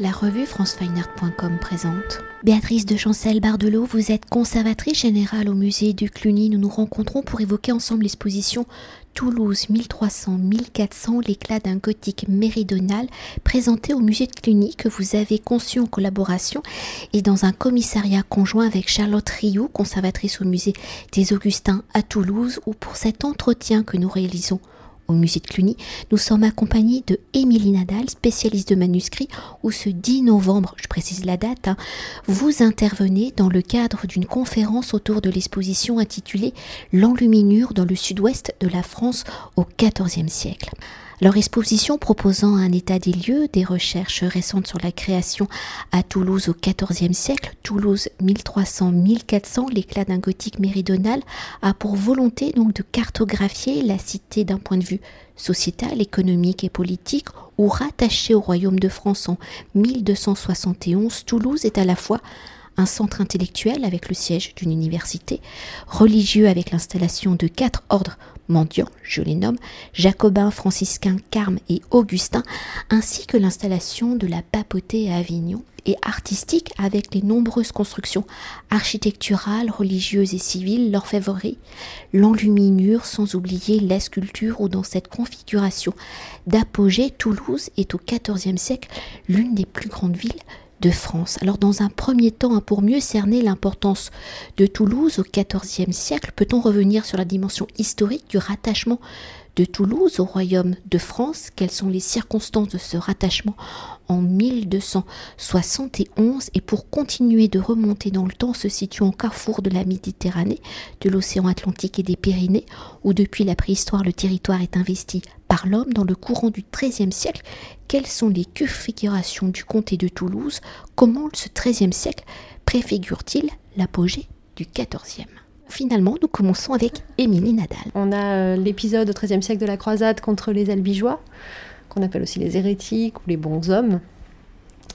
La revue francefineart.com présente. Béatrice de Chancel-Bardelot, vous êtes conservatrice générale au musée du Cluny. Nous nous rencontrons pour évoquer ensemble l'exposition Toulouse 1300-1400, l'éclat d'un gothique méridional, présentée au musée de Cluny que vous avez conçu en collaboration et dans un commissariat conjoint avec Charlotte Rioux, conservatrice au musée des Augustins à Toulouse, ou pour cet entretien que nous réalisons au musée de Cluny, nous sommes accompagnés de Émilie Nadal, spécialiste de manuscrits, où ce 10 novembre, je précise la date, hein, vous intervenez dans le cadre d'une conférence autour de l'exposition intitulée L'enluminure dans le sud-ouest de la France au XIVe siècle. Leur exposition proposant un état des lieux, des recherches récentes sur la création à Toulouse au XIVe siècle, Toulouse 1300-1400, l'éclat d'un gothique méridional, a pour volonté donc de cartographier la cité d'un point de vue sociétal, économique et politique, ou rattaché au royaume de France en 1271, Toulouse est à la fois un centre intellectuel avec le siège d'une université, religieux avec l'installation de quatre ordres mendiants, je les nomme, jacobins, franciscains, carmes et augustins, ainsi que l'installation de la papauté à Avignon, et artistique avec les nombreuses constructions architecturales, religieuses et civiles, l'orfèvrerie, l'enluminure, sans oublier la sculpture, où dans cette configuration d'apogée, Toulouse est au XIVe siècle l'une des plus grandes villes de France. Alors dans un premier temps, hein, pour mieux cerner l'importance de Toulouse au XIVe siècle, peut-on revenir sur la dimension historique du rattachement de Toulouse au royaume de France? Quelles sont les circonstances de ce rattachement en 1271 Et pour continuer de remonter dans le temps, se situe au carrefour de la Méditerranée, de l'océan Atlantique et des Pyrénées, où depuis la préhistoire le territoire est investi l'homme dans le courant du XIIIe siècle. Quelles sont les configurations du comté de Toulouse? Comment ce XIIIe siècle préfigure-t-il l'apogée du XIVe Finalement, nous commençons avec Émilie Nadal. On a euh, l'épisode au XIIIe siècle de la croisade contre les albigeois, qu'on appelle aussi les hérétiques ou les bons hommes.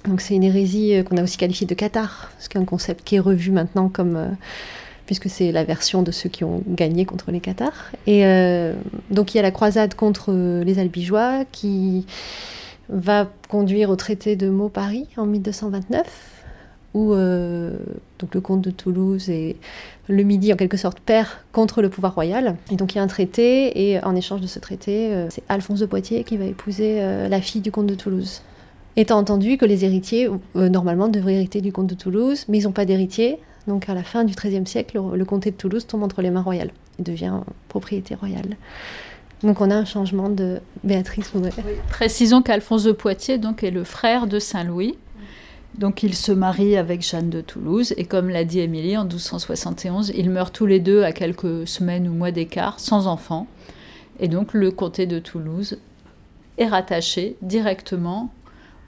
Donc c'est une hérésie euh, qu'on a aussi qualifiée de cathare, ce qui est un concept qui est revu maintenant comme... Euh, puisque c'est la version de ceux qui ont gagné contre les cathares. Et donc il y a la croisade contre les albigeois qui va conduire au traité de Meaux-Paris en 1229 où euh, donc le comte de Toulouse et le Midi en quelque sorte perd contre le pouvoir royal. Et donc il y a un traité et en échange de ce traité, euh, c'est Alphonse de Poitiers qui va épouser euh, la fille du comte de Toulouse. Étant entendu que les héritiers normalement devraient hériter du comte de Toulouse, mais ils n'ont pas d'héritier. Donc à la fin du XIIIe siècle, le, comté de Toulouse tombe entre les mains royales et devient propriété royale. Donc on a un changement de Béatrice Précisons qu'Alphonse de Poitiers donc est le frère de Saint Louis donc il se marie avec Jeanne de Toulouse et comme l'a dit Émilie, en 1271, ils meurent tous les deux à quelques semaines ou mois d'écart, sans enfants. Et donc le comté de Toulouse est rattaché directement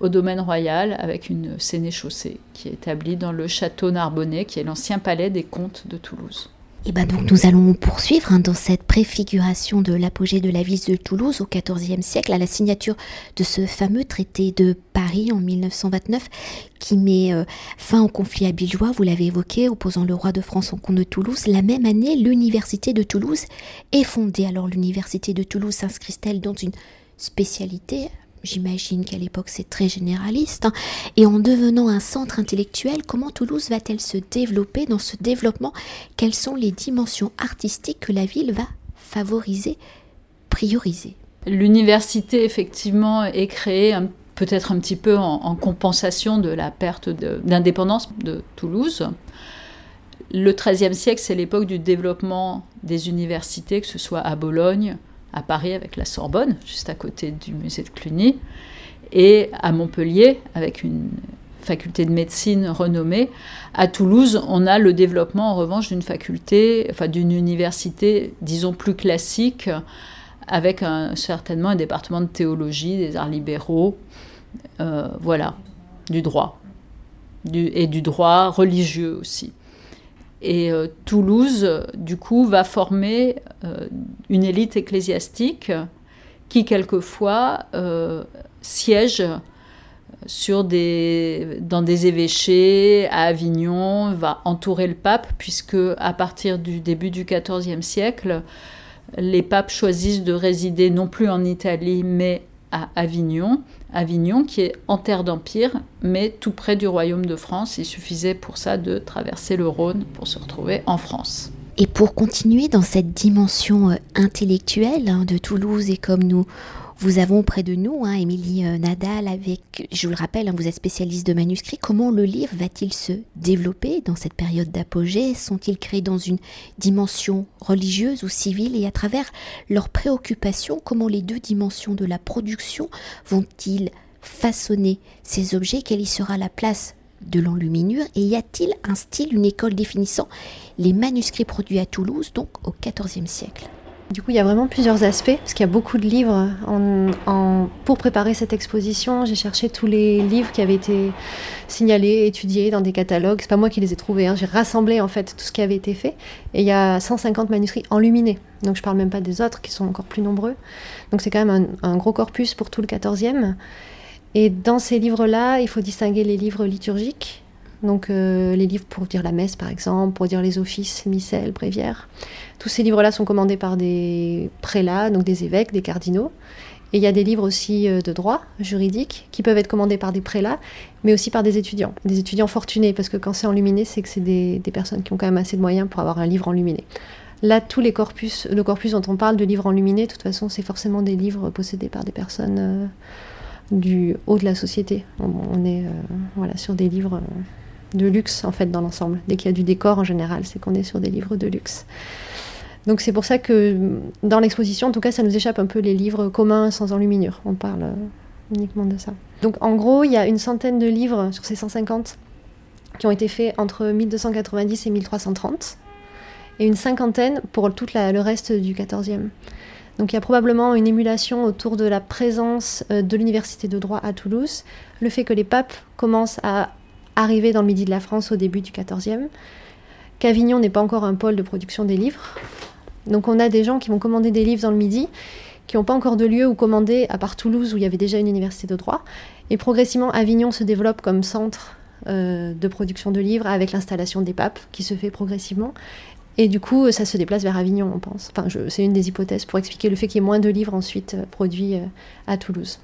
au domaine royal avec une sénéchaussée qui est établie dans le château Narbonnais, qui est l'ancien palais des comtes de Toulouse. Et ben donc nous allons poursuivre hein, dans cette préfiguration de l'apogée de la ville de Toulouse au XIVe siècle à la signature de ce fameux traité de Paris en 1929 qui met euh, fin au conflit abilgeois, vous l'avez évoqué, opposant le roi de France au comte de Toulouse. La même année, l'université de Toulouse est fondée. Alors l'université de Toulouse s'inscrit-elle dans une spécialité J'imagine qu'à l'époque c'est très généraliste. Hein. Et en devenant un centre intellectuel, comment Toulouse va-t-elle se développer dans ce développement? Quelles sont les dimensions artistiques que la ville va favoriser, prioriser? L'université effectivement est créée peut-être un petit peu en, compensation de la perte d'indépendance de, Toulouse. Le XIIIe siècle, c'est l'époque du développement des universités, que ce soit à Bologne, à Paris avec la Sorbonne, juste à côté du musée de Cluny, et à Montpellier avec une faculté de médecine renommée. À Toulouse, on a le développement en revanche d'une faculté, enfin d'une université, disons plus classique, avec un, certainement un département de théologie, des arts libéraux, euh, voilà, du droit, et du droit religieux aussi. Et euh, Toulouse, du coup, va former euh, une élite ecclésiastique qui, quelquefois, euh, siège dans des évêchés à Avignon, va entourer le pape, puisque à partir du début du XIVe siècle, les papes choisissent de résider non plus en Italie, mais à Avignon. Avignon qui est en terre d'Empire, mais tout près du royaume de France. Il suffisait pour ça de traverser le Rhône pour se retrouver en France. Et pour continuer dans cette dimension euh, intellectuelle hein, de Toulouse et comme nous vous avons près de nous, hein, Émilie euh, Nadal, avec, je vous le rappelle, hein, vous êtes spécialiste de manuscrits. Comment le livre va-t-il se développer dans cette période d'apogée? Sont-ils créés dans une dimension religieuse ou civile? Et à travers leurs préoccupations, comment les deux dimensions de la production vont-ils façonner ces objets? Quelle y sera la place de l'enluminure? Et y a-t-il un style, une école définissant les manuscrits produits à Toulouse, donc au XIVe siècle? Du coup, il y a vraiment plusieurs aspects, parce qu'il y a beaucoup de livres. Pour préparer cette exposition, j'ai cherché tous les livres qui avaient été signalés, étudiés dans des catalogues. C'est pas moi qui les ai trouvés, hein. j'ai rassemblé en fait tout ce qui avait été fait. Et il y a 150 manuscrits enluminés. Donc je parle même pas des autres qui sont encore plus nombreux. Donc c'est quand même un, un, gros corpus pour tout le 14e. Et dans ces livres-là, il faut distinguer les livres liturgiques, donc euh, les livres pour dire la messe par exemple, pour dire les offices, missel, bréviaire. Tous ces livres-là sont commandés par des prélats, donc des évêques, des cardinaux. Et il y a des livres aussi euh, de droit juridique qui peuvent être commandés par des prélats, mais aussi par des étudiants, des étudiants fortunés, parce que quand c'est enluminé, c'est que c'est des, personnes qui ont quand même assez de moyens pour avoir un livre enluminé. Là, tous les corpus, le corpus dont on parle de livres enluminés, de toute façon, c'est forcément des livres possédés par des personnes euh, du haut de la société. On, est voilà, sur des livres de luxe en fait dans l'ensemble. Dès qu'il y a du décor en général, c'est qu'on est sur des livres de luxe. Donc c'est pour ça que dans l'exposition, en tout cas, ça nous échappe un peu les livres communs sans enluminure. On parle euh, uniquement de ça. Donc en gros, il y a une centaine de livres sur ces 150 qui ont été faits entre 1290 et 1330, et une cinquantaine pour tout le reste du 14e. Donc il y a probablement une émulation autour de la présence euh, de l'université de droit à Toulouse, le fait que les papes commencent à arrivé dans le midi de la France au début du XIVe, qu'Avignon n'est pas encore un pôle de production des livres. Donc on a des gens qui vont commander des livres dans le midi, qui n'ont pas encore de lieu où commander, à part Toulouse où il y avait déjà une université de droit. Et progressivement, Avignon se développe comme centre euh, de production de livres avec l'installation des papes qui se fait progressivement. Et du coup, ça se déplace vers Avignon, on pense. Enfin, c'est une des hypothèses pour expliquer le fait qu'il y ait moins de livres ensuite euh, produits euh, à Toulouse.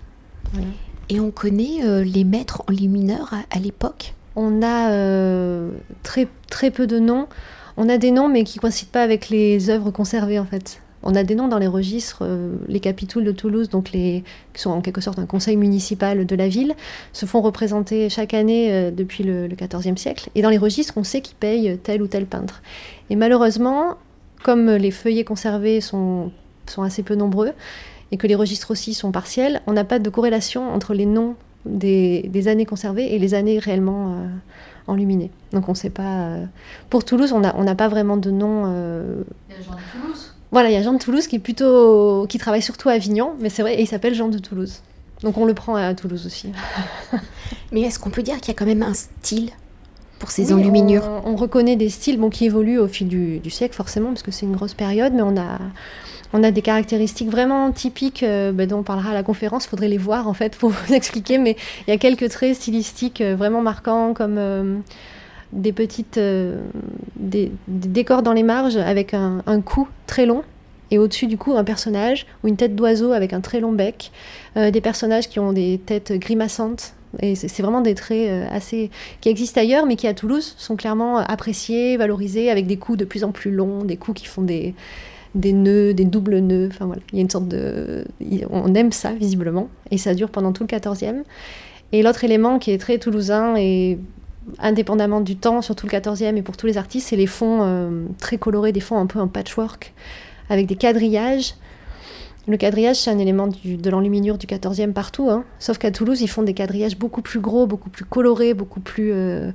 Et on connaît les maîtres enlumineurs à l'époque? On a euh, très, très peu de noms. On a des noms, mais qui ne coïncident pas avec les œuvres conservées, en fait. On a des noms dans les registres, euh, les capitouls de Toulouse, donc les, qui sont en quelque sorte un conseil municipal de la ville, se font représenter chaque année euh, depuis le, XIVe siècle. Et dans les registres, on sait qui paye tel ou tel peintre. Et malheureusement, comme les feuillets conservés sont, sont assez peu nombreux, et que les registres aussi sont partiels, on n'a pas de corrélation entre les noms des, années conservées et les années réellement euh, enluminées. Donc on ne sait pas. Euh, pour Toulouse, on n'a pas vraiment de nom. Euh, il y a Jean de Toulouse. Voilà, il y a Jean de Toulouse qui est plutôt qui travaille surtout à Avignon, mais c'est vrai, et il s'appelle Jean de Toulouse. Donc on le prend à Toulouse aussi. mais est-ce qu'on peut dire qu'il y a quand même un style pour ces enluminures on, reconnaît des styles bon, qui évoluent au fil du, du siècle forcément, parce que c'est une grosse période, mais on a on a des caractéristiques vraiment typiques euh, bah, dont on parlera à la conférence. Il faudrait les voir en fait pour vous expliquer, mais il y a quelques traits stylistiques euh, vraiment marquants comme euh, des petites décors dans les marges avec un, cou très long et au-dessus du cou un personnage ou une tête d'oiseau avec un très long bec, des personnages qui ont des têtes grimaçantes. Et c'est vraiment des traits assez qui existent ailleurs, mais qui à Toulouse sont clairement appréciés, valorisés, avec des coups de plus en plus longs, des coups qui font des, des nœuds, des doubles nœuds. Enfin voilà, il y a une sorte de. On aime ça visiblement, et ça dure pendant tout le 14e. Et l'autre élément qui est très toulousain et indépendamment du temps, sur tout le 14e et pour tous les artistes, c'est les fonds euh, très colorés, des fonds un peu en patchwork, avec des quadrillages. Le quadrillage, c'est un élément de l'enluminure du 14e partout, hein. sauf qu'à Toulouse, ils font des quadrillages beaucoup plus gros, beaucoup plus colorés, beaucoup plus euh,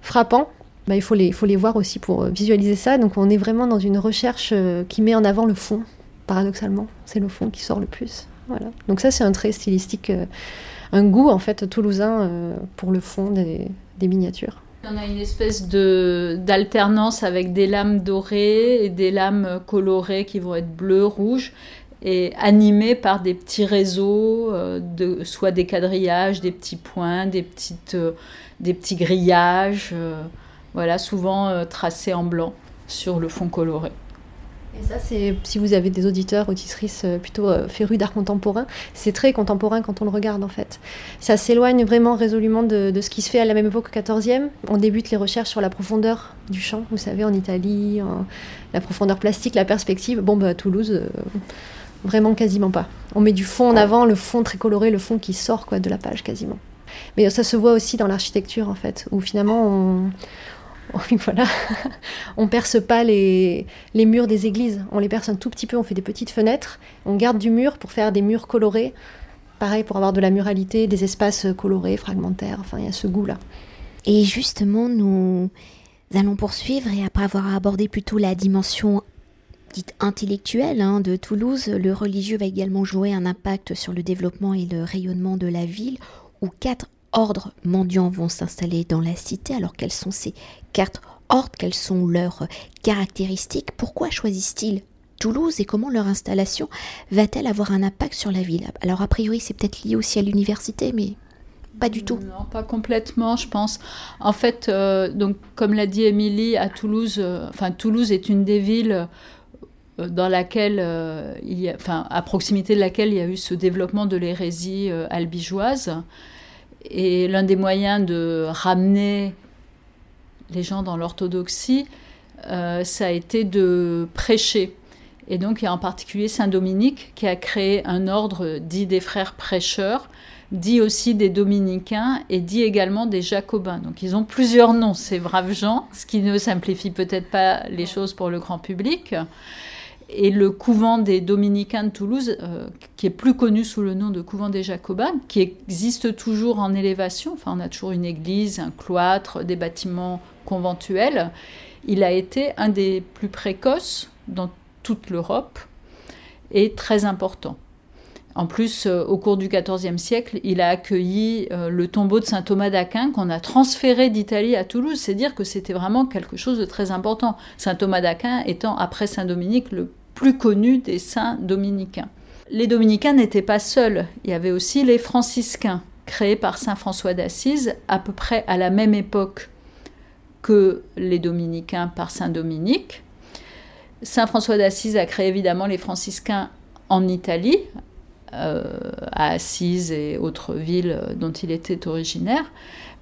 frappants. Bah, il, faut les, faut les voir aussi pour euh, visualiser ça. Donc on est vraiment dans une recherche euh, qui met en avant le fond, paradoxalement. C'est le fond qui sort le plus. Voilà. Donc ça, c'est un trait stylistique, euh, un goût en fait toulousain pour le fond des, des miniatures. On a une espèce de d'alternance avec des lames dorées et des lames colorées qui vont être bleues, rouges et animées par des petits réseaux, de, soit des quadrillages, des petits points, des, petites, des petits grillages voilà, souvent euh, tracé en blanc sur le fond coloré. Et ça, c'est si vous avez des auditeurs, auditrices euh, plutôt euh, férus d'art contemporain, c'est très contemporain quand on le regarde en fait. Ça s'éloigne vraiment résolument de, ce qui se fait à la même époque au XIVe. On débute les recherches sur la profondeur du champ, vous savez, en Italie, la profondeur plastique, la perspective. Bon, bah, à Toulouse, euh, vraiment quasiment pas. On met du fond en avant, le fond très coloré, le fond qui sort quoi, de la page quasiment. Mais ça se voit aussi dans l'architecture en fait, où finalement on voilà, on perce pas les, les, murs des églises, on les perce un tout petit peu, on fait des petites fenêtres, on garde du mur pour faire des murs colorés, pareil pour avoir de la muralité, des espaces colorés, fragmentaires, enfin il y a ce goût-là. Et justement, nous allons poursuivre et après avoir abordé plutôt la dimension dite intellectuelle hein, de Toulouse, le religieux va également jouer un impact sur le développement et le rayonnement de la ville, où quatre ordres mendiants vont s'installer dans la cité. Alors quels sont ces quatre ordres? Quelles sont leurs caractéristiques? Pourquoi choisissent-ils Toulouse et comment leur installation va-t-elle avoir un impact sur la ville? Alors a priori c'est peut-être lié aussi à l'université, mais pas du tout. Non, pas complètement, je pense. En fait, euh, donc comme l'a dit Émilie, à Toulouse, euh, enfin Toulouse est une des villes euh, dans laquelle, enfin à proximité de laquelle il y a eu ce développement de l'hérésie albigeoise. Et l'un des moyens de ramener les gens dans l'orthodoxie, euh, ça a été de prêcher. Et donc il y a en particulier Saint Dominique qui a créé un ordre dit des frères prêcheurs, dit aussi des dominicains et dit également des jacobins. Donc ils ont plusieurs noms, ces braves gens, ce qui ne simplifie peut-être pas les choses pour le grand public et le couvent des Dominicains de Toulouse, euh, qui est plus connu sous le nom de couvent des Jacobins, qui existe toujours en élévation. Enfin, on a toujours une église, un cloître, des bâtiments conventuels. Il a été un des plus précoces dans toute l'Europe et très important. En plus, euh, au cours du XIVe siècle, il a accueilli euh, le tombeau de saint Thomas d'Aquin qu'on a transféré d'Italie à Toulouse. C'est dire que c'était vraiment quelque chose de très important. Saint Thomas d'Aquin étant, après Saint Dominique, le plus connu des saints dominicains. Les dominicains n'étaient pas seuls. Il y avait aussi les franciscains, créés par Saint François d'Assise à peu près à la même époque que les dominicains par Saint Dominique. Saint François d'Assise a créé évidemment les franciscains en Italie, euh, à Assise et autres villes dont il était originaire.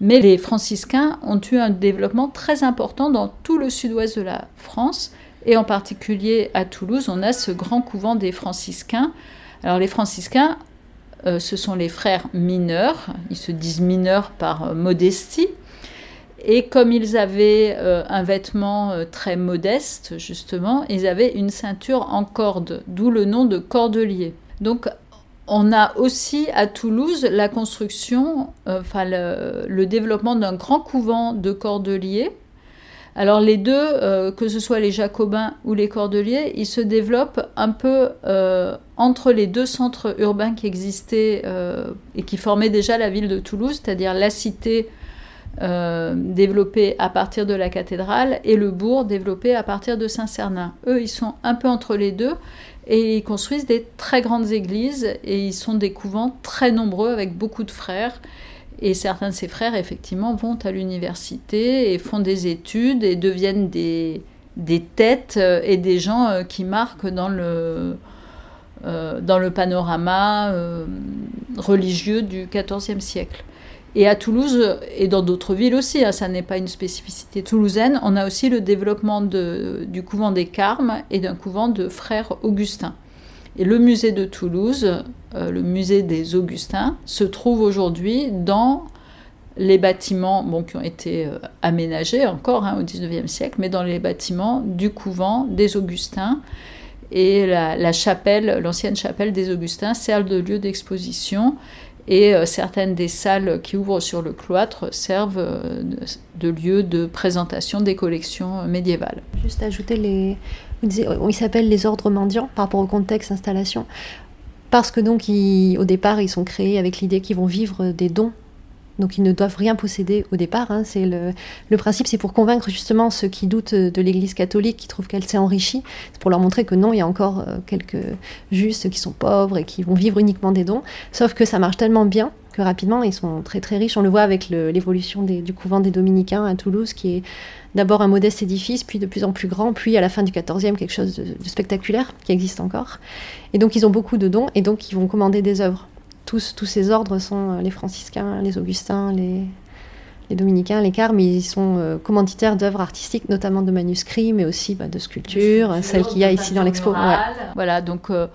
Mais les franciscains ont eu un développement très important dans tout le sud-ouest de la France et en particulier à Toulouse. On a ce grand couvent des franciscains. Alors les franciscains, euh, ce sont les frères mineurs. Ils se disent mineurs par euh, modestie. Et comme ils avaient un vêtement très modeste, justement, ils avaient une ceinture en corde, d'où le nom de cordelier. Donc on a aussi à Toulouse la construction, euh, enfin le, développement d'un grand couvent de cordeliers. Alors les deux, euh, que ce soit les jacobins ou les cordeliers, ils se développent un peu euh, entre les deux centres urbains qui existaient et qui formaient déjà la ville de Toulouse, c'est-à-dire la cité développée à partir de la cathédrale et le bourg développé à partir de Saint-Cernin. Eux, ils sont un peu entre les deux et ils construisent des très grandes églises et ils sont des couvents très nombreux avec beaucoup de frères. Et certains de ces frères, effectivement, vont à l'université et font des études et deviennent des, des têtes et des gens euh, qui marquent dans le, euh, dans le panorama euh, religieux du XIVe siècle. Et à Toulouse et dans d'autres villes aussi, hein, ça n'est pas une spécificité toulousaine, on a aussi le développement du couvent des Carmes et d'un couvent de frères Augustins. Et le musée de Toulouse, euh, le musée des Augustins, se trouve aujourd'hui dans les bâtiments bon, qui ont été euh, aménagés encore hein, au XIXe siècle, mais dans les bâtiments du couvent des Augustins. Et la, chapelle, l'ancienne chapelle des Augustins, sert de lieu d'exposition et euh, certaines des salles qui ouvrent sur le cloître servent euh, de, lieu de présentation des collections médiévales. Juste ajouter les. Ils s'appellent les ordres mendiants par rapport au contexte installation. Parce que donc, au départ, ils sont créés avec l'idée qu'ils vont vivre des dons donc ils ne doivent rien posséder au départ. Hein. C'est le, principe, c'est pour convaincre justement ceux qui doutent de l'Église catholique, qui trouvent qu'elle s'est enrichie, c'est pour leur montrer que non, il y a encore euh, quelques justes qui sont pauvres et qui vont vivre uniquement des dons. Sauf que ça marche tellement bien que rapidement. Ils sont très très riches. On le voit avec l'évolution du couvent des Dominicains à Toulouse, qui est d'abord un modeste édifice, puis de plus en plus grand, puis à la fin du XIVe quelque chose de, spectaculaire qui existe encore. Et donc ils ont beaucoup de dons, et donc ils vont commander des œuvres. Tous, tous ces ordres sont les franciscains, les augustins, les, les dominicains, les carmes, ils sont euh, commanditaires d'œuvres artistiques, notamment de manuscrits, mais aussi bah, de sculptures, celles qu'il y a ici dans l'expo. Voilà, donc euh,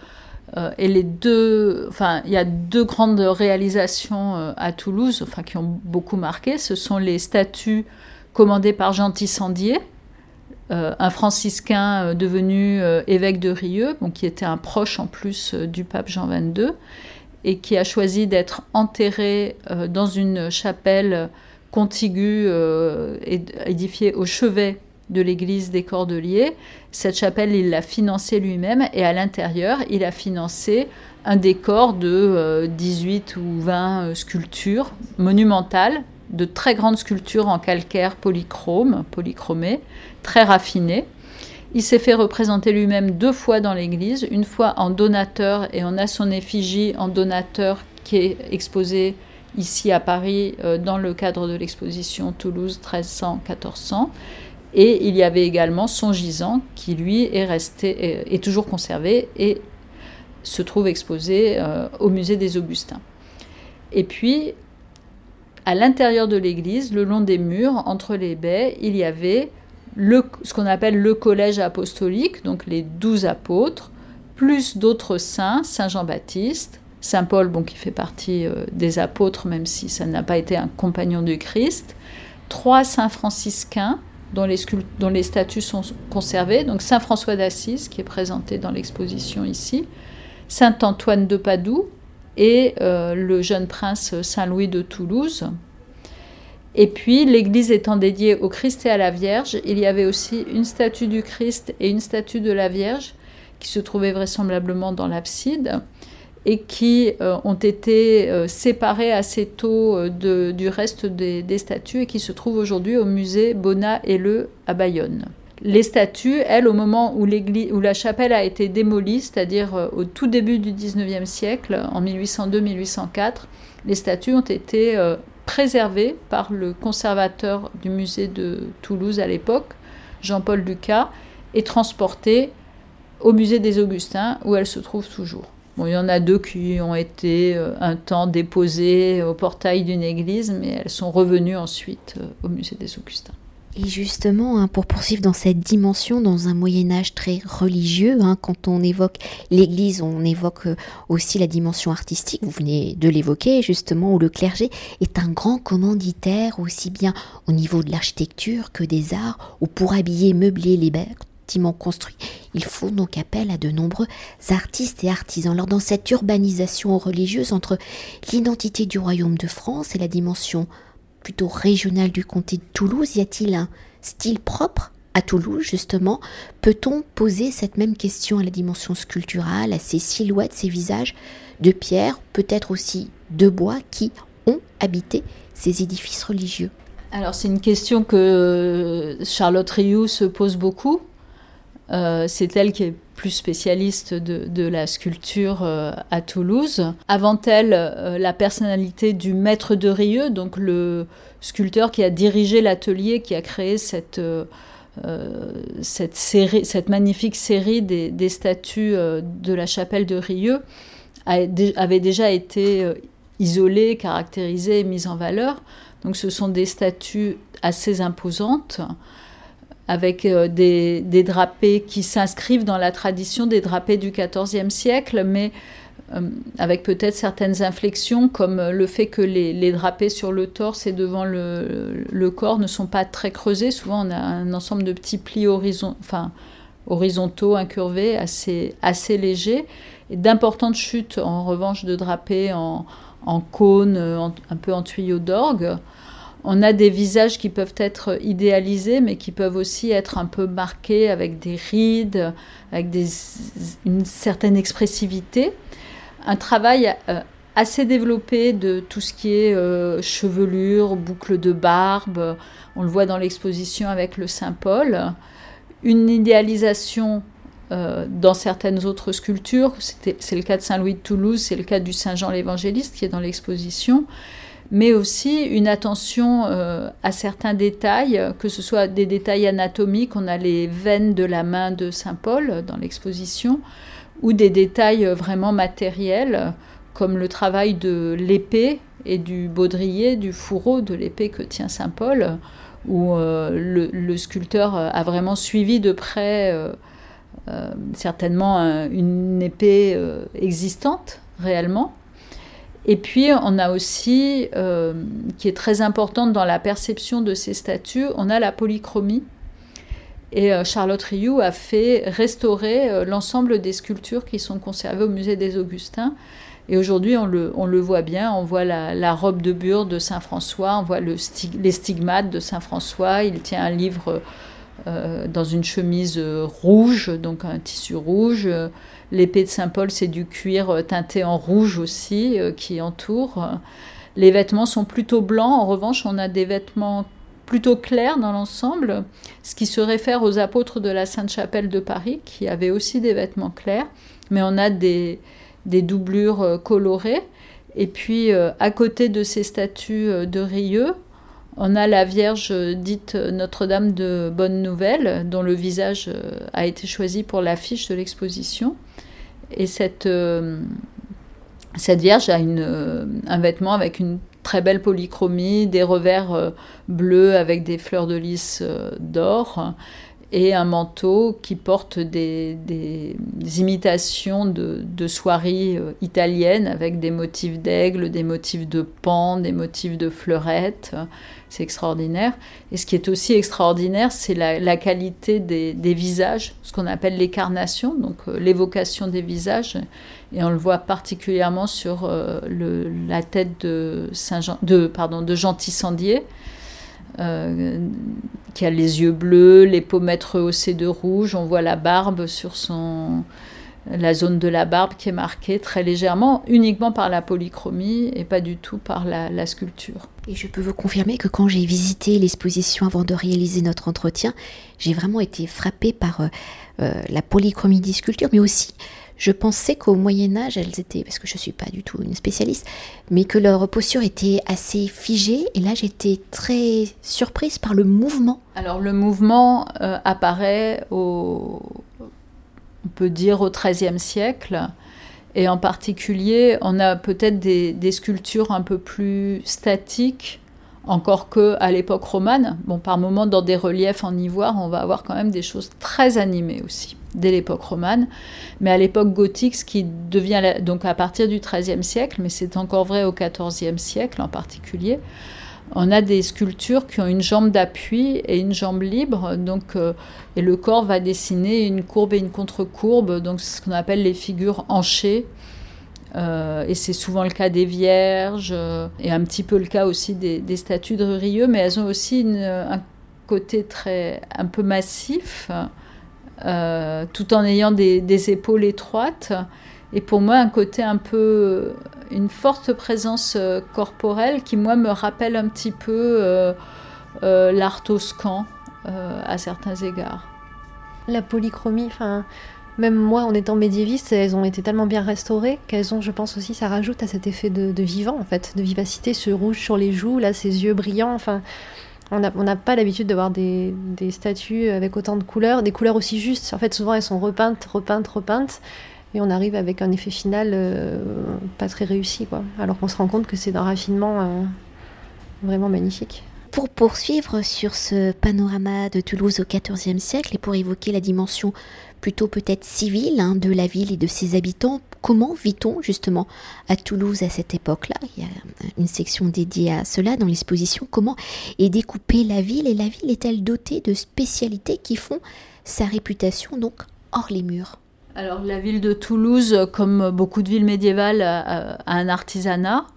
euh, et les deux, enfin, il y a deux grandes réalisations à Toulouse, enfin, qui ont beaucoup marqué. Ce sont les statues commandées par Jean Tissandier, un franciscain devenu évêque de Rieux, qui était un proche en plus du pape Jean XXII, et qui a choisi d'être enterré dans une chapelle contigu euh, édifié au chevet de l'église des Cordeliers. Cette chapelle, il l'a financée lui-même et à l'intérieur, il a financé un décor de 18 euh, ou 20 euh, sculptures monumentales, de très grandes sculptures en calcaire polychrome, polychromé, très raffinées. Il s'est fait représenter lui-même deux fois dans l'église, une fois en donateur et on a son effigie en donateur qui est exposée ici à Paris euh, dans le cadre de l'exposition Toulouse 1300-1400. Et il y avait également son gisant qui, lui, est, resté, est toujours conservé et se trouve exposé euh, au musée des Augustins. Et puis, à l'intérieur de l'église, le long des murs, entre les baies, il y avait le, ce qu'on appelle le collège apostolique, donc les douze apôtres, plus d'autres saints, Saint Jean-Baptiste, Saint Paul, bon, qui fait partie euh, des apôtres, même si ça n'a pas été un compagnon du Christ, trois saints franciscains dont les, statues sont conservées, donc Saint François d'Assise, qui est présenté dans l'exposition ici, Saint Antoine de Padoue et euh, le jeune prince Saint Louis de Toulouse. Et puis, l'église étant dédiée au Christ et à la Vierge, il y avait aussi une statue du Christ et une statue de la Vierge qui se trouvaient vraisemblablement dans l'abside et qui euh, ont été euh, séparés assez tôt euh, du reste des, statues et qui se trouvent aujourd'hui au musée Bonnat et Le à Bayonne. Les statues, elles, au moment où, où la chapelle a été démolie, c'est-à-dire au tout début du 19e siècle, en 1802-1804, les statues ont été préservées par le conservateur du musée de Toulouse à l'époque, Jean-Paul Lucas, et transportées au musée des Augustins, où elles se trouvent toujours il y en a deux qui ont été euh, un temps déposées au portail d'une église, mais elles sont revenues ensuite euh, au musée des Augustins. Et justement, hein, pour poursuivre dans cette dimension, dans un Moyen Âge très religieux, hein, quand on évoque l'Église, on évoque euh, aussi la dimension artistique, vous venez de l'évoquer justement, où le clergé est un grand commanditaire, aussi bien au niveau de l'architecture que des arts, ou pour habiller, meubler les construits, il faut donc appel à de nombreux artistes et artisans. Alors dans cette urbanisation religieuse entre l'identité du royaume de France et la dimension plutôt régionale du comté de Toulouse, y a-t-il un style propre à Toulouse, justement, peut-on poser cette même question à la dimension sculpturale, à ces silhouettes, ces visages de pierre, peut-être aussi de bois, qui ont habité ces édifices religieux? Alors c'est une question que Charlotte Rioux se pose beaucoup. Euh, c'est elle qui est plus spécialiste de, la sculpture euh, à Toulouse. Avant elle, euh, la personnalité du maître de Rieux, donc le sculpteur qui a dirigé l'atelier, qui a créé cette, cette, magnifique série des, statues de la chapelle de Rieux, avait déjà été isolée, caractérisée mise en valeur. Donc ce sont des statues assez imposantes avec euh, des, drapés qui s'inscrivent dans la tradition des drapés du XIVe siècle, mais euh, avec peut-être certaines inflexions, comme le fait que les, drapés sur le torse et devant le, corps ne sont pas très creusés. Souvent, on a un ensemble de petits plis horizontaux, incurvés, assez, légers, et d'importantes chutes, en revanche, de drapés en, en cône, un peu en tuyau d'orgue on a des visages qui peuvent être idéalisés, mais qui peuvent aussi être un peu marqués avec des rides, avec une certaine expressivité. Un travail euh, assez développé de tout ce qui est euh, chevelure, boucle de barbe. On le voit dans l'exposition avec le Saint-Paul. Une idéalisation dans certaines autres sculptures. C'est le cas de Saint-Louis de Toulouse, c'est le cas du Saint-Jean l'Évangéliste qui est dans l'exposition mais aussi une attention euh, à certains détails, que ce soit des détails anatomiques, on a les veines de la main de Saint Paul dans l'exposition, ou des détails vraiment matériels, comme le travail de l'épée et du baudrier, du fourreau de l'épée que tient Saint Paul, où euh, le, sculpteur a vraiment suivi de près euh, certainement une épée existante réellement et puis, on a aussi, euh, qui est très importante dans la perception de ces statues, on a la polychromie. Et euh, Charlotte Rioux a fait restaurer euh, l'ensemble des sculptures qui sont conservées au musée des Augustins. Et aujourd'hui, on le, voit bien, on voit la, robe de bure de Saint François, on voit le les stigmates de Saint François, il tient un livre dans une chemise rouge, donc un tissu rouge. L'épée de Saint-Paul, c'est du cuir euh, teinté en rouge aussi euh, qui entoure. Les vêtements sont plutôt blancs. En revanche, on a des vêtements plutôt clairs dans l'ensemble, ce qui se réfère aux apôtres de la Sainte-Chapelle de Paris, qui avaient aussi des vêtements clairs. Mais on a des, doublures euh, colorées. Et puis, à côté de ces statues de Rieux, on a la Vierge dite Notre-Dame de Bonne Nouvelle, dont le visage a été choisi pour l'affiche de l'exposition. Et cette, euh, cette Vierge a une, euh, un vêtement avec une très belle polychromie, des revers euh, bleus avec des fleurs de lys d'or et un manteau qui porte des, imitations de, de soieries italiennes avec des motifs d'aigle, des motifs de pan, des motifs de fleurettes. C'est extraordinaire. Et ce qui est aussi extraordinaire, c'est la, qualité des, visages, ce qu'on appelle l'incarnation, donc euh, l'évocation des visages. Et on le voit particulièrement sur euh, la tête de, Saint Jean, de, pardon, de Jean Tissandier, euh, qui a les yeux bleus, les pommettes rehaussées de rouge. On voit la barbe sur son, la zone de la barbe qui est marquée très légèrement, uniquement par la polychromie et pas du tout par la, sculpture. Et je peux vous confirmer que quand j'ai visité l'exposition avant de réaliser notre entretien, j'ai vraiment été frappée par euh, euh, la polychromie des sculptures, mais aussi je pensais qu'au Moyen Âge, elles étaient, parce que je ne suis pas du tout une spécialiste, mais que leur posture était assez figée. Et là, j'étais très surprise par le mouvement. Alors le mouvement euh, apparaît au, on peut dire au XIIIe siècle. Et en particulier, on a peut-être des, sculptures un peu plus statiques, encore que à l'époque romane. Bon, par moments, dans des reliefs en ivoire, on va avoir quand même des choses très animées aussi, dès l'époque romane. Mais à l'époque gothique, ce qui devient donc à partir du XIIIe siècle, mais c'est encore vrai au XIVe siècle en particulier, on a des sculptures qui ont une jambe d'appui et une jambe libre, donc, euh, et le corps va dessiner une courbe et une contre-courbe, donc c'est ce qu'on appelle les figures hanchées. Euh, et c'est souvent le cas des vierges, euh, et un petit peu le cas aussi des, statues de Rieux, mais elles ont aussi un côté très un peu massif, tout en ayant des, épaules étroites. Et pour moi, un côté un peu une forte présence euh, corporelle qui, moi, me rappelle un petit peu euh, euh, l'art toscan à certains égards. La polychromie, enfin, même moi, en étant médiéviste, elles ont été tellement bien restaurées qu'elles ont, je pense aussi, ça rajoute à cet effet de, vivant, en fait, de vivacité, ce rouge sur les joues, là, ces yeux brillants, enfin. On n'a pas l'habitude de voir des, des, statues avec autant de couleurs, des couleurs aussi justes. En fait, souvent, elles sont repeintes, repeintes, repeintes et on arrive avec un effet final euh, pas très réussi, quoi. Alors qu'on se rend compte que c'est d'un raffinement euh, vraiment magnifique. Pour poursuivre sur ce panorama de Toulouse au XIVe siècle et pour évoquer la dimension plutôt peut-être civile hein, de la ville et de ses habitants, comment vit-on justement à Toulouse à cette époque-là? Il y a une section dédiée à cela dans l'exposition. Comment est découpée la ville et la ville est-elle dotée de spécialités qui font sa réputation donc hors les murs? Alors la ville de Toulouse, comme beaucoup de villes médiévales, a, un artisanat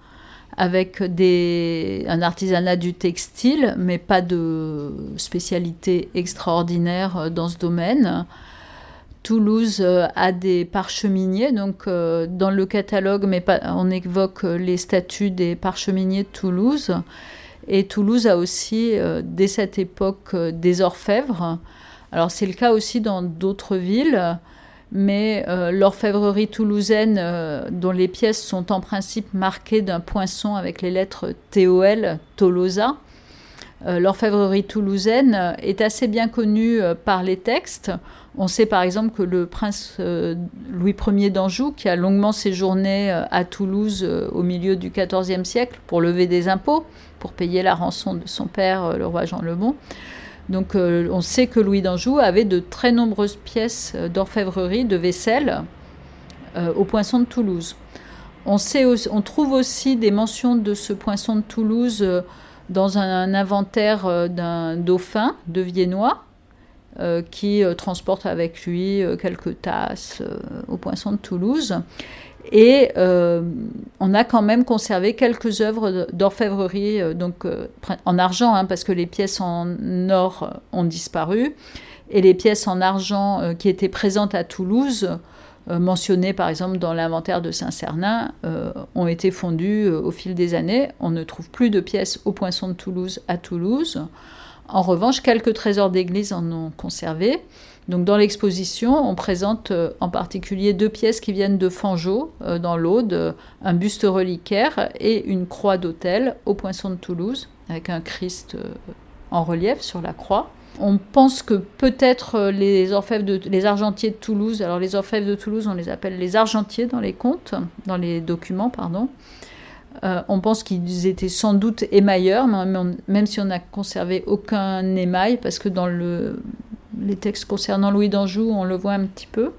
avec un artisanat du textile, mais pas de spécialité extraordinaire dans ce domaine. Toulouse a des parcheminiers, donc euh, dans le catalogue, mais on évoque les statuts des parcheminiers de Toulouse. Et Toulouse a aussi, euh, dès cette époque, des orfèvres. Alors c'est le cas aussi dans d'autres villes mais l'orfèvrerie toulousaine, dont les pièces sont en principe marquées d'un poinçon avec les lettres TOL, Tolosa, l'orfèvrerie toulousaine est assez bien connue par les textes. On sait par exemple que le prince euh, Louis Ier d'Anjou, qui a longuement séjourné euh, à Toulouse euh, au milieu du XIVe siècle pour lever des impôts, pour payer la rançon de son père, le roi Jean le Bon, donc on sait que Louis d'Anjou avait de très nombreuses pièces d'orfèvrerie, de vaisselle, au poinçon de Toulouse. On, trouve aussi des mentions de ce poinçon de Toulouse dans un inventaire d'un dauphin de Viennois, euh, qui euh, transporte avec lui euh, quelques tasses au poinçon de Toulouse. Et on a quand même conservé quelques œuvres d'orfèvrerie, donc en argent, hein, parce que les pièces en or ont disparu, et les pièces en argent qui étaient présentes à Toulouse, mentionnées par exemple dans l'inventaire de Saint-Cernin, ont été fondues au fil des années. On ne trouve plus de pièces au poinçon de Toulouse à Toulouse. En revanche, quelques trésors d'église en ont conservé. Donc dans l'exposition, on présente euh, en particulier deux pièces qui viennent de Fangeau, euh, dans l'Aude, euh, un buste reliquaire et une croix d'autel au Poinçon de Toulouse, avec un Christ en relief sur la croix. On pense que peut-être les orfèvres de, argentiers de Toulouse, alors les orfèvres de Toulouse, on les appelle les argentiers dans les comptes, dans les documents, pardon, euh, on pense qu'ils étaient sans doute émailleurs, même si on n'a conservé aucun émail, parce que dans les textes concernant Louis d'Anjou, on le voit un petit peu.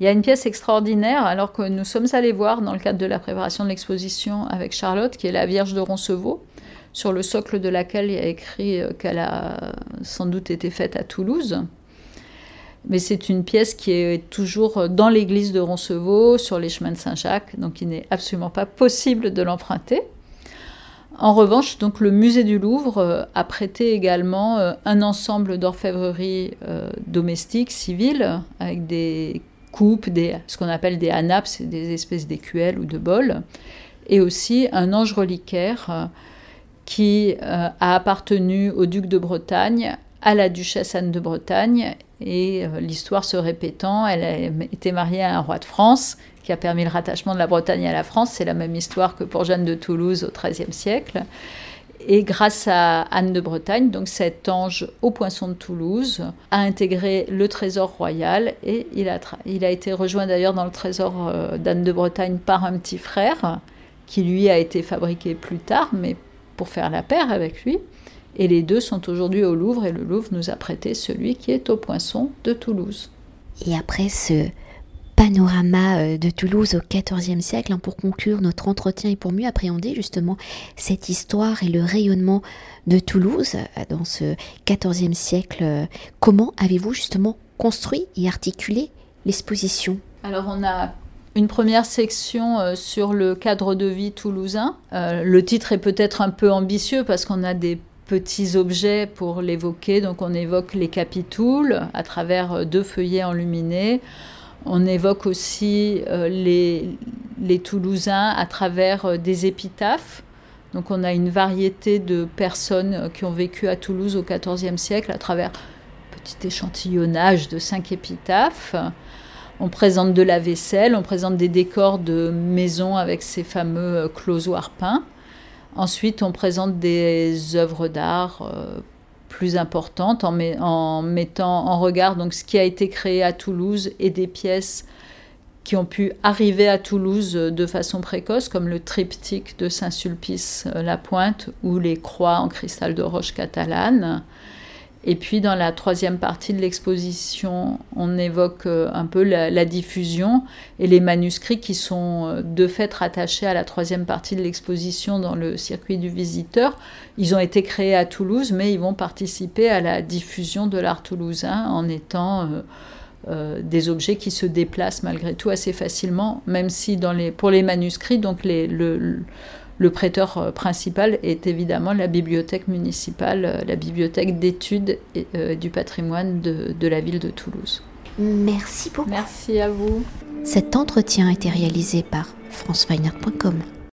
Il y a une pièce extraordinaire, alors que nous sommes allés voir dans le cadre de la préparation de l'exposition avec Charlotte, qui est la Vierge de Roncevaux, sur le socle de laquelle il y a écrit euh, qu'elle a sans doute été faite à Toulouse mais c'est une pièce qui est toujours dans l'église de Roncevaux, sur les chemins de Saint-Jacques, donc il n'est absolument pas possible de l'emprunter. En revanche, donc le musée du Louvre euh, a prêté également euh, un ensemble d'orfèvrerie euh, domestique, civile, avec des coupes, des, ce qu'on appelle des anapes, des espèces d'écuelles ou de bols, et aussi un ange reliquaire qui a appartenu au duc de Bretagne, à la duchesse Anne de Bretagne et euh, l'histoire se répétant, elle a été mariée à un roi de France qui a permis le rattachement de la Bretagne à la France. C'est la même histoire que pour Jeanne de Toulouse au XIIIe siècle. Et grâce à Anne de Bretagne, donc cet ange au poinçon de Toulouse, a intégré le trésor royal et il a, il a été rejoint d'ailleurs dans le trésor euh, d'Anne de Bretagne par un petit frère qui lui a été fabriqué plus tard, mais pour faire la paire avec lui. Et les deux sont aujourd'hui au Louvre et le Louvre nous a prêté celui qui est au Poinçon de Toulouse. Et après ce panorama euh, de Toulouse au XIVe siècle, hein, pour conclure notre entretien et pour mieux appréhender justement cette histoire et le rayonnement de Toulouse euh, dans ce XIVe siècle, euh, comment avez-vous justement construit et articulé l'exposition? Alors on a une première section sur le cadre de vie toulousain. le titre est peut-être un peu ambitieux parce qu'on a des petits objets pour l'évoquer. Donc on évoque les capitouls à travers euh, deux feuillets enluminés. On évoque aussi euh, les, Toulousains à travers euh, des épitaphes. Donc on a une variété de personnes qui ont vécu à Toulouse au XIVe siècle à travers un petit échantillonnage de cinq épitaphes. On présente de la vaisselle, on présente des décors de maisons avec ces fameux closoirs peints. Ensuite, on présente des œuvres d'art euh, plus importantes en, mettant en regard donc, ce qui a été créé à Toulouse et des pièces qui ont pu arriver à Toulouse de façon précoce, comme le triptyque de Saint-Sulpice-la euh, Pointe ou les croix en cristal de roche catalane. Et puis dans la troisième partie de l'exposition, on évoque euh, un peu la, diffusion et les manuscrits qui sont euh, de fait rattachés à la troisième partie de l'exposition dans le circuit du visiteur. Ils ont été créés à Toulouse, mais ils vont participer à la diffusion de l'art toulousain en étant euh, des objets qui se déplacent malgré tout assez facilement, même si pour les manuscrits, donc les, le le prêteur euh, principal est évidemment la bibliothèque municipale, euh, la bibliothèque d'études euh, du patrimoine de, la ville de Toulouse. Merci beaucoup. Merci à vous. Cet entretien a été réalisé par franceweiner.com.